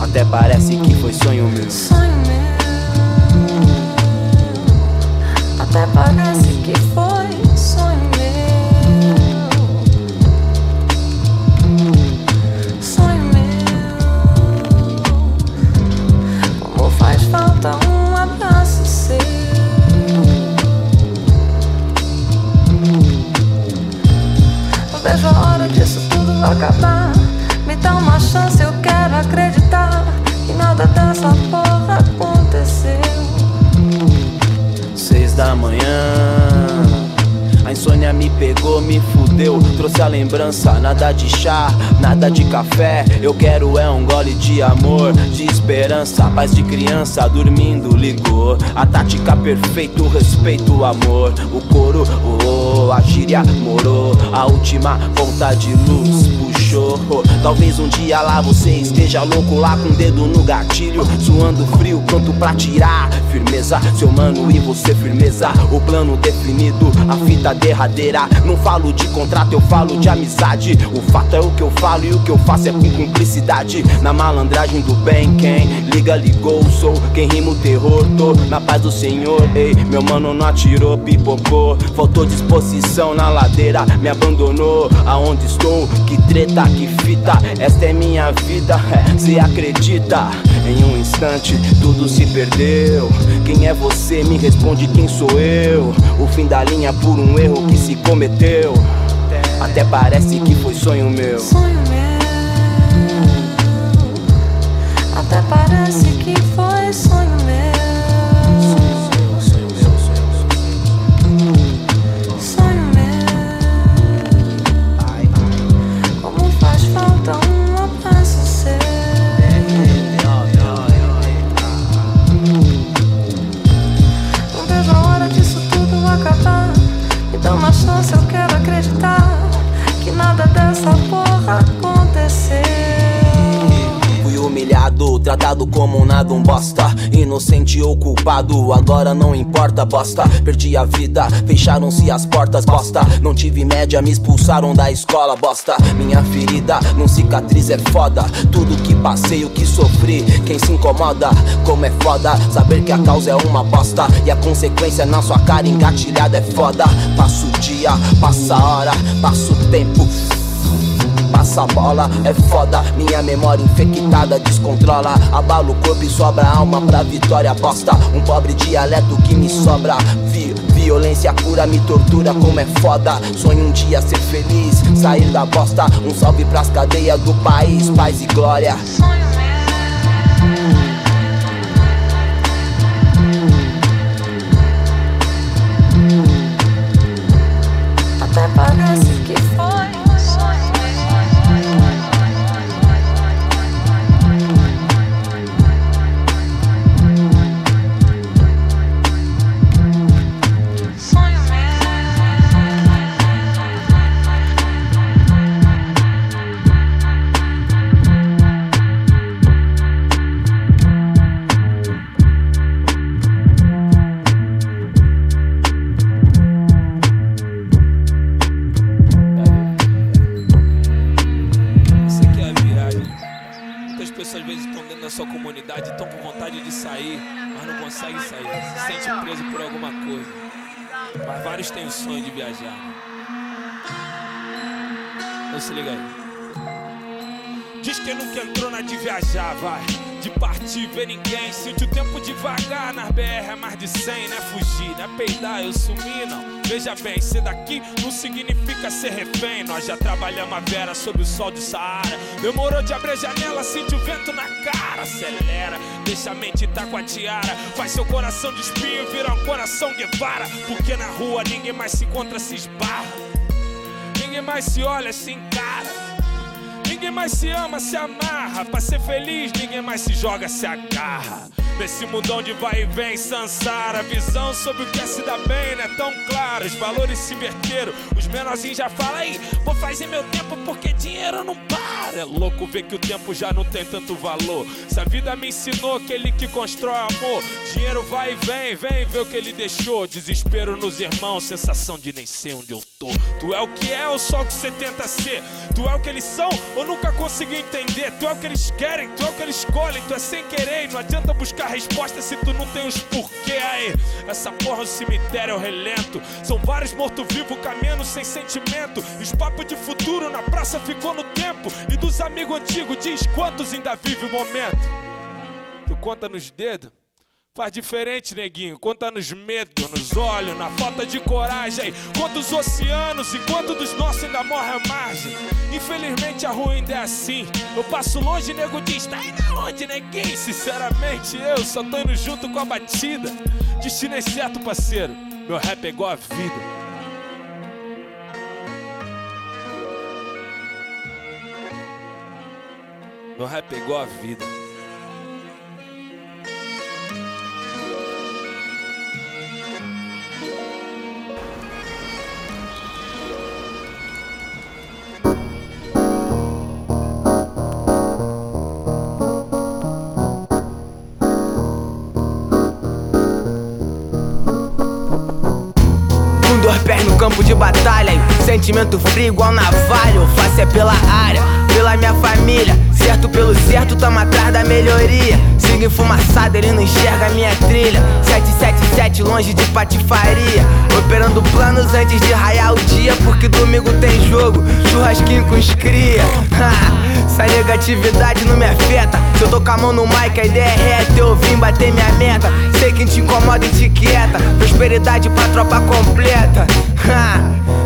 Até parece que foi sonho meu. Até parece que foi acabar. Me dá uma chance, eu quero acreditar que nada dessa porra aconteceu. Seis da manhã. A insônia me pegou, me fudeu. Trouxe a lembrança, nada de chá, nada de café. Eu quero é um gole de amor, de esperança. Paz de criança dormindo ligou. A tática perfeita, o respeito, o amor. O coro, oh, a gíria, morou. A última ponta de luz puxou. Talvez um dia lá você esteja louco lá com o dedo no gatilho, suando frio, pronto pra tirar. Firmeza, seu mano e você firmeza. O plano definido, a fita derradeira. Não falo de contrato, eu falo de amizade. O fato é o que eu falo e o que eu faço é com cumplicidade. Na malandragem do bem, quem liga, ligou. Sou quem rima o terror, tô na paz do Senhor. Ei, meu mano não atirou, pipocou. Faltou disposição na ladeira, me abandonou. Aonde estou? Que treta, que fita. Esta é minha vida, é, cê acredita? Em um instante tudo se perdeu. Quem é você? Me responde quem sou eu. O fim da linha por um erro que se cometeu. Até parece que foi sonho meu. Sonho meu. Até parece que foi sonho meu. Fui humilhado, tratado como um nada, um bosta. Inocente ou culpado, agora não importa, bosta. Perdi a vida, fecharam-se as portas, bosta. Não tive média, me expulsaram da escola, bosta. Minha ferida, não cicatriz é foda. Tudo que passei, o que sofri, quem se incomoda, como é foda. Saber que a causa é uma bosta e a consequência na sua cara engatilhada é foda. Passa o dia, passa a hora, passa o tempo. Passa bola, é foda. Minha memória infectada descontrola. Abala o corpo e sobra alma pra vitória aposta. Um pobre dialeto que me sobra. Vi violência pura me tortura, como é foda. Sonho um dia ser feliz, sair da bosta. Um salve pras cadeias do país, paz e glória. Na de partir, ver ninguém. Sente o tempo devagar. Nas BR é mais de 100, não é fugir, não é peidar, eu sumi, não. Veja bem, ser daqui não significa ser refém. Nós já trabalhamos a vera sob o sol do Saara. Demorou de abrir a janela, sente o vento na cara. Acelera, deixa a mente tá com a tiara. Faz seu coração de espinho virar um coração Guevara. Porque na rua ninguém mais se encontra, se esbarra. Ninguém mais se olha, se encara. Ninguém mais se ama, se amarra. Pra ser feliz, ninguém mais se joga, se agarra. Nesse mundão de vai e vem, Sansara. Visão sobre o que é se dar bem, não é tão clara. Os valores se inverteram, os menorzinhos já falam aí. Vou fazer meu tempo porque dinheiro não para. É louco ver que o tempo já não tem tanto valor. Se a vida me ensinou que ele que constrói amor. Dinheiro vai e vem, vem ver o que ele deixou. Desespero nos irmãos, sensação de nem sei onde eu tô. Tu é o que é ou só o que você tenta ser? Tu é o que eles são ou nunca consegui entender? Tu é o que eles querem, tu é o que eles escolhem. Tu é sem querer, não adianta buscar resposta se tu não tem os porquê aí. Essa porra o cemitério é o relento. São vários mortos-vivos caminhando sem sentimento. E os papos de futuro na praça ficou no tempo. E dos amigos antigos, diz quantos ainda vive o momento. Tu conta nos dedos. Faz diferente, neguinho. Conta nos medos, nos olhos, na falta de coragem. Quantos oceanos e quantos dos nossos ainda morre à margem. Infelizmente a rua ainda é assim. Eu passo longe nego diz: tá indo aonde, neguinho? Sinceramente, eu só tô indo junto com a batida. Destino é certo, parceiro. Meu rap é igual a vida. Meu rap pegou a vida. dor pés no campo de batalha. Sentimento frio igual navalho. Faço é pela área, pela minha família. Certo pelo certo, tamo atrás da melhoria. Sigo enfumaçado, ele não enxerga minha trilha. 777 longe de patifaria. Operando planos antes de raiar o dia. Porque domingo tem jogo, churrasquinho com os cria. Essa negatividade não me afeta. Se eu tô com a mão no mic, a ideia é reta. Eu vim bater minha meta. Sei que te incomoda e te quieta. Prosperidade pra tropa completa.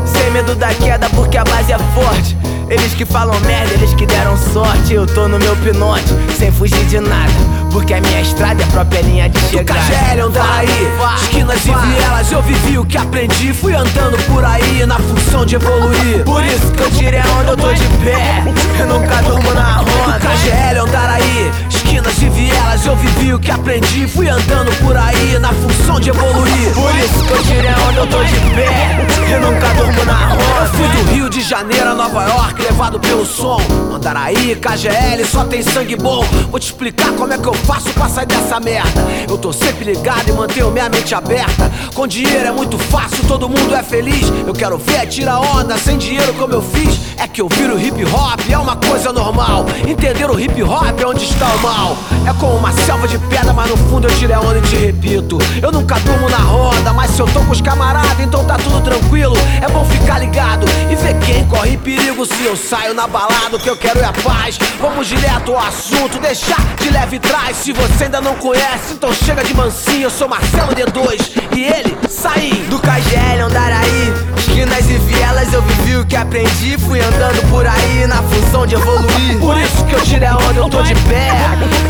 Sem medo da queda, porque a base é forte. Eles que falam merda, eles que deram sorte. Eu tô no meu pinote, sem fugir de nada. Porque a minha estrada é a própria linha de chegada. KGL andar aí, esquinas e vielas, eu vivi o que aprendi. Fui andando por aí na função de evoluir. Por isso que eu tirei a onda, eu tô de pé. Eu nunca durmo na onda. KGL andar aí, esquinas e vielas, eu vivi o que aprendi. Fui andando por aí na função de evoluir. Por isso que eu tirei a onda, eu tô de pé. Eu nunca durmo na onda. Eu fui do Rio de Janeiro a Nova York, levado pelo som. Andaraí, KGL, só tem sangue bom. Vou te explicar como é que eu faço pra sair dessa merda. Eu tô sempre ligado e mantenho minha mente aberta. Com dinheiro é muito fácil, todo mundo é feliz. Eu quero ver tirar onda sem dinheiro como eu fiz. É que eu viro hip hop, é uma coisa normal. Entender o hip hop é onde está o mal. É como uma selva de pedra, mas no fundo eu a onda e te repito. Eu nunca durmo na roda, mas se eu tô com os camaradas, então tá tudo tranquilo. É bom ficar ligado e ver quem corre perigo se eu saio na balada. O que eu quero é a paz. Vamos direto ao assunto, deixar de leve trás. Se você ainda não conhece, então chega de mansinho. Eu sou Marcelo D2 e ele saí do KGL Andaraí. Esquinas e vielas eu vivi o que aprendi. Fui andando por aí na de evoluir. Por isso que eu tirei a onda, eu tô de pé.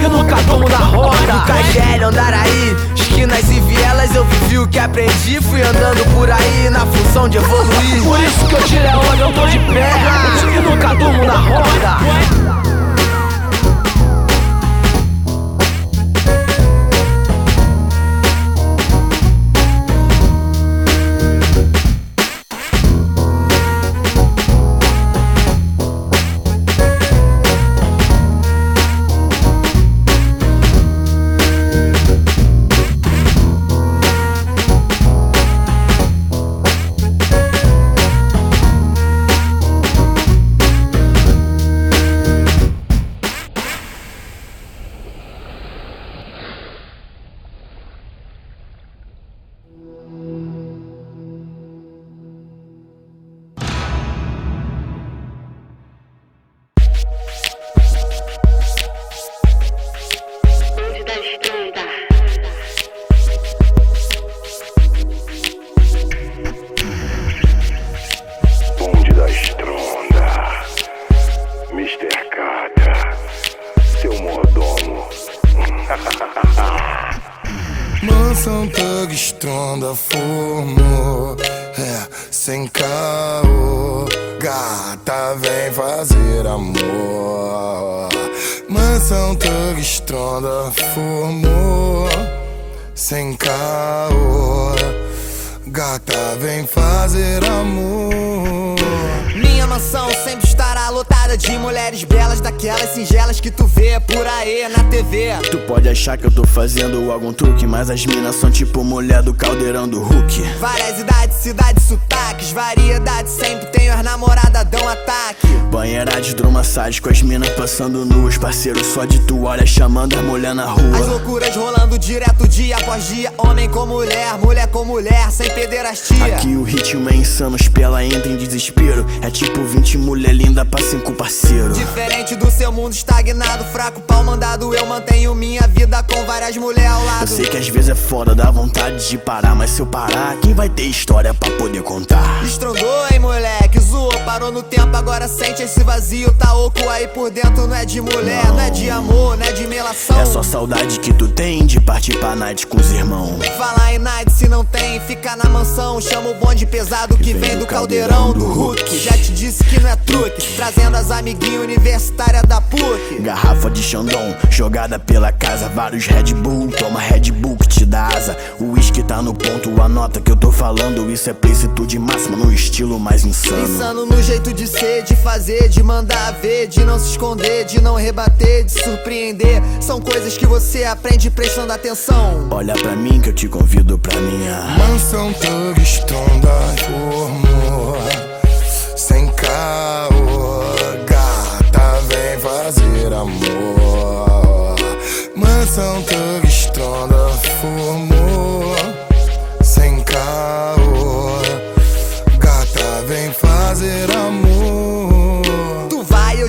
Eu nunca tomo na roda. Do KGL Andaraí. Esquinas e vielas eu vivi o que aprendi. Fui andando por aí na função de evoluir. Por isso que eu tirei a onda, eu tô de pé. Eu nunca durmo na roda. Minha mansão lotada de mulheres belas, daquelas singelas que tu vê por aí na TV. Tu pode achar que eu tô fazendo algum truque, mas as minas são tipo mulher do caldeirão do Hulk. Várias idades, cidades, sotaques, variedades, sempre tenho as namoradas dão ataque. Banheira de hidromassagem com as minas passando nuas. Parceiro só de toalha chamando as mulher na As rua. loucuras rolando direto dia após dia, homem com mulher, mulher com mulher, sem pederastia. Aqui o ritmo é insano, os pela entra em desespero. É tipo 20 mulher linda pra cinco parceiro. Diferente do seu mundo estagnado, fraco, pau mandado, eu mantenho minha vida com várias mulheres ao Eu lado. sei que às vezes é foda, dá vontade de parar, mas se eu parar, quem vai ter história pra poder contar? Estrondou, hein, moleque? Zoou, parou no tempo, agora sente esse vazio. Tá oco aí por dentro, não é de mulher, não, é de amor, não é de melação. É só saudade que tu tem de partir pra night com os irmãos. Falar em night se não tem, fica na mansão. Chama o bonde pesado que vem do caldeirão do Hulk. Já te disse que não é truque, trazendo as amiguinhas universitárias da PUC. Garrafa de Xandão jogada pela casa, vários Red Bull. Toma Red Bull que te dá asa. O uísque tá no ponto, anota que eu tô falando. Isso é plicitude máxima no estilo mais insano. Insano no jeito de ser, de fazer, de mandar ver, de não se esconder, de não rebater, de surpreender. São coisas que você aprende prestando atenção. Olha pra mim que eu te convido pra minha mansão Thug Stronda formou sem caô. Mansão Thug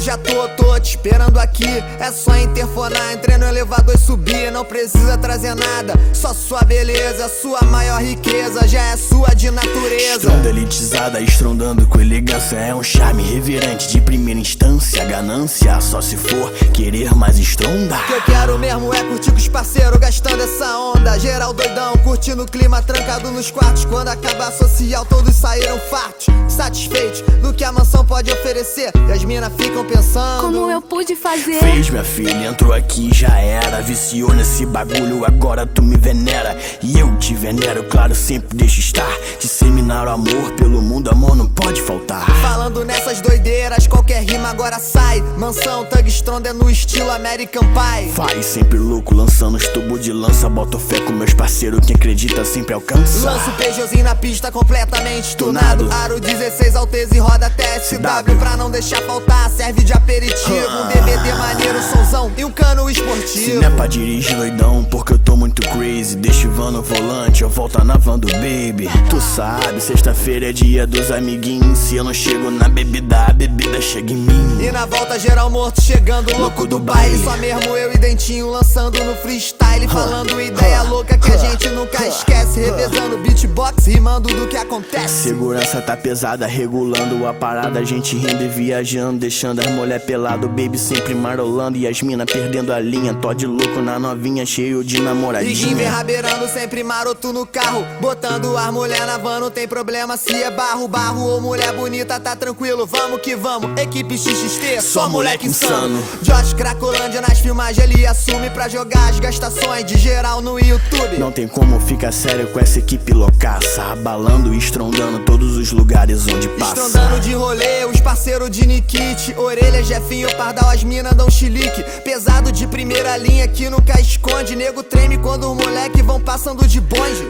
já tô, tô te esperando aqui. É só interfonar, entrei no elevador e subir. Não precisa trazer nada, só sua beleza, sua maior riqueza. Já é sua de natureza. Estronda elitizada, estrondando com elegância. É um charme reverente de primeira instância. Ganância, só se for querer mais estronda. O que eu quero mesmo é curtir com os parceiros, gastando essa onda. Geral doidão, curtindo o clima, trancado nos quartos. Quando acabar social, todos saíram fartos. Satisfeitos do que a mansão pode oferecer. E as minas ficam pensando: Como eu pude fazer? Fez, minha filha, entrou aqui já era. Viciou nesse bagulho, agora tu me venera. E eu te venero, claro, sempre deixo estar. Disseminar o amor pelo mundo, amor não pode faltar. Falando nessas doideiras, qualquer rima agora sai. Mansão Thug Strong é no estilo American Pie. Vai sempre louco, lançando os tubos de lança. Boto fé com meus parceiros, quem acredita sempre alcança. Lanço o Peugeotzinho na pista completamente tunado. Aro 16 Alteza e roda TSW pra não deixar faltar. Serve de aperitivo, um DVD maneiro, somzão e um cano Se esportivo. não é pra dirigir doidão, porque eu tô muito crazy. Deixa o van no volante, eu volto na van do baby. Tu sabe, sexta-feira é dia dos amiguinhos. Se eu não chego na bebida, a bebida chega em mim. E na volta geral morto chegando louco do baile Só mesmo eu e Dentinho lançando no freestyle Falando ideia louca que a gente nunca esquece Revezando beatbox, rimando do que acontece Segurança tá pesada, regulando a parada. A gente rindo e viajando, deixando as mulher pelado. Baby sempre marolando e as mina perdendo a linha. Todd louco na novinha, cheio de E namoradinha. verrabeirando sempre maroto no carro Botando as mulher na van, não tem problema se é barro Barro ou mulher bonita, tá tranquilo, vamos que vamos Equipe XXT, só, moleque insano Josh Cracolândia nas filmagens ele assume Pra jogar as gastações de geral no YouTube Não tem como ficar sério com essa equipe loucaça. Abalando e estrondando todos os lugares onde passa. Estrondando de rolê, os parceiros de Nikit Orelha, Jefinho, Pardal, as mina dão chilique Pesado de primeira linha que nunca esconde Nego treme quando os moleque vão passando de bonde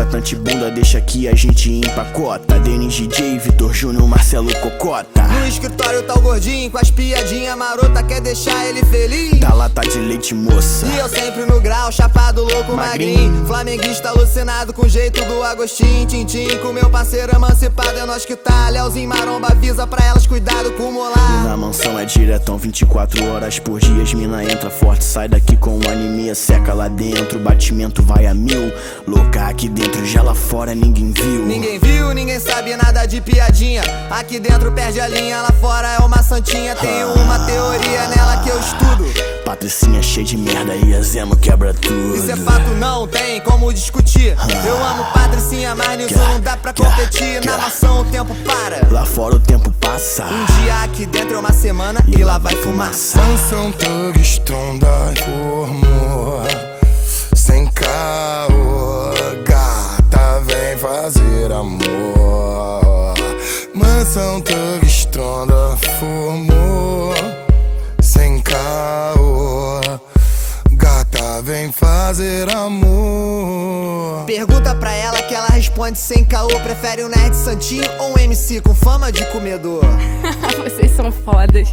contratante bunda deixa que a gente empacota. Denis DJ, Vitor Júnior, Marcelo Cocota. No escritório tá o gordinho com as piadinha marota Quer deixar ele feliz? Da lata de leite moça. E eu sempre no grau, chapado, louco, magrinho Flamenguista alucinado com o jeito do Agostinho Tintim com meu parceiro emancipado É nós que tá, Leozinho Maromba avisa pra elas Cuidado com o molar mansão é diretão 24 horas por dia. As mina entra forte, sai daqui com anemia. Seca lá dentro, batimento vai a mil. Louca aqui dentro, já lá fora ninguém viu. Ninguém viu, ninguém sabe nada de piadinha Aqui dentro perde a linha, lá fora é uma santinha Tenho uma teoria nela que eu estudo Patricinha cheia de merda e a Zemo quebra tudo. Isso é fato, não tem como discutir Eu amo Patricinha, mas nisso não dá pra competir Na maçã o tempo para Lá fora o tempo passa. Um dia aqui dentro é uma semana e lá vai fumaça Mansão Thug Stronda formou sem caô. Gata, vem fazer amor. Mansão Thug Stronda formou fazer amor. Pergunta pra ela que ela responde sem caô Prefere um nerd santinho ou um MC com fama de comedor? Vocês são fodas.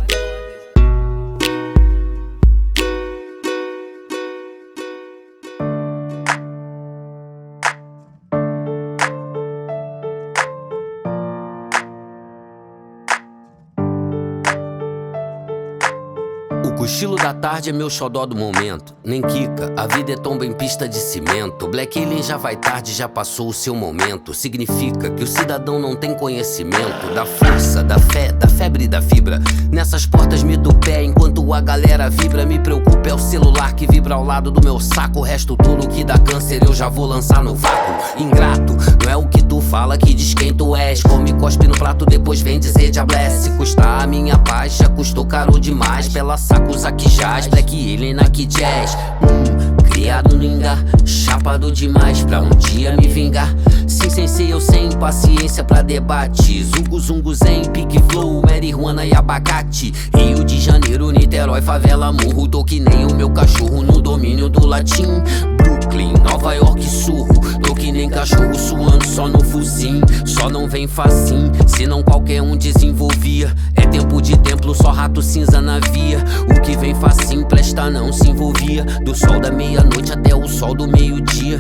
Cochilo da tarde é meu xodó do momento. Nem quica, a vida é tomba em pista de cimento. Black Alien já vai tarde, já passou o seu momento. Significa que o cidadão não tem conhecimento da força, da fé, da febre e da fibra. Nessas portas me do pé enquanto a galera vibra. Me preocupa é o celular que vibra ao lado do meu saco. O resto tudo que dá câncer eu já vou lançar no vácuo. Ingrato, não é o que tu fala que diz quem tu és. Come, cospe no prato, depois vem dizer diablesse. Se custar a minha baixa, custou caro demais. Pela sacos aqui jaz, Black Alien aqui jazz. Hum, Criado no engar, chapado demais pra um dia me vingar. Sim, sensei, eu sem paciência pra debate. Zungo, zungo, zen, pique flow, marihuana e abacate. Rio de Janeiro, Niterói, favela, morro. Tô que nem o meu cachorro no domínio do latim. Brooklyn, Nova York, surro. Tô que nem cachorro suando só no fuzim. Só não vem facinho, senão qualquer um desenvolvia. É tempo de templo, só rato cinza na via. O que vem facinho, presta não se envolvia. Do sol da meia-noite até o sol do meio-dia.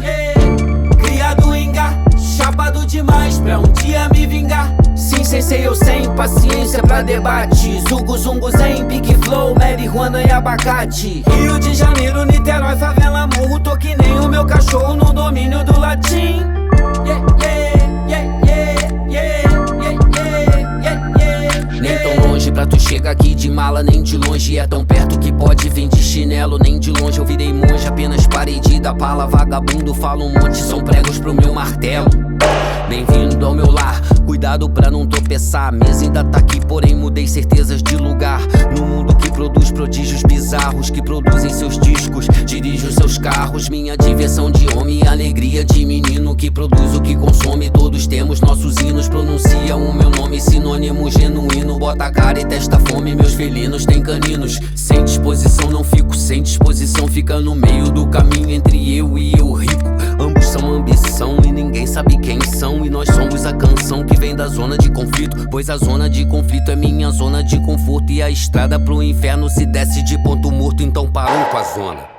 Criado em gar, chapado demais pra um dia me vingar. Sim, sensei, eu sem paciência pra debate. Zungo, zungo, zen, pique flow, marihuana e abacate. Rio de Janeiro, Niterói, favela, morro. Tô que nem o meu cachorro no domínio do latim. Yeah, tu chegar aqui de mala, nem de longe. É tão perto que pode vir de chinelo, nem de longe. Eu virei monge, apenas parede da pala. Vagabundo fala um monte, são pregos pro meu martelo. Bem-vindo ao meu lar, cuidado pra não tropeçar. A mesa ainda tá aqui, porém mudei certezas de lugar. No mundo que produz prodígios bizarros, que produzem seus discos, dirijo seus carros. Minha diversão de homem alegria de menino que produz o que consome. Todos temos nossos hinos, pronuncia o meu nome, sinônimo genuíno. Bota a cara e testa fome, meus felinos têm caninos. Sem disposição, não fico sem disposição, fica no meio do caminho entre eu e eu rico. Ambos são ambição e ninguém sabe quem são. E nós somos a canção que vem da zona de conflito. Pois a zona de conflito é minha zona de conforto. E a estrada pro inferno se desce de ponto morto, então parou com a zona.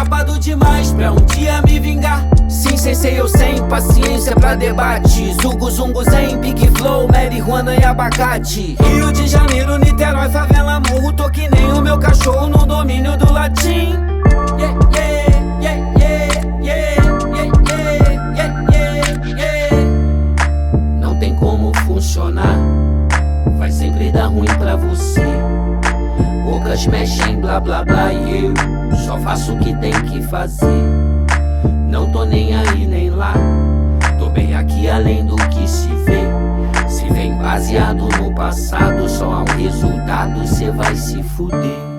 Chapado demais pra um dia me vingar. Sim, sensei, eu sem paciência pra debate. Zungo, zungo, zen, pique flow, marihuana e abacate. Rio de Janeiro, Niterói, favela, morro. Tô que nem o meu cachorro no domínio do latim. Yeah, yeah, yeah, yeah, yeah, yeah, yeah, yeah, yeah. Não tem como funcionar, vai sempre dar ruim pra você. Poucas mexem, blá blá blá, e eu só faço o que tem que fazer. Não tô nem aí nem lá, tô bem aqui além do que se vê. Se vem baseado no passado, só há um resultado, cê vai se fuder.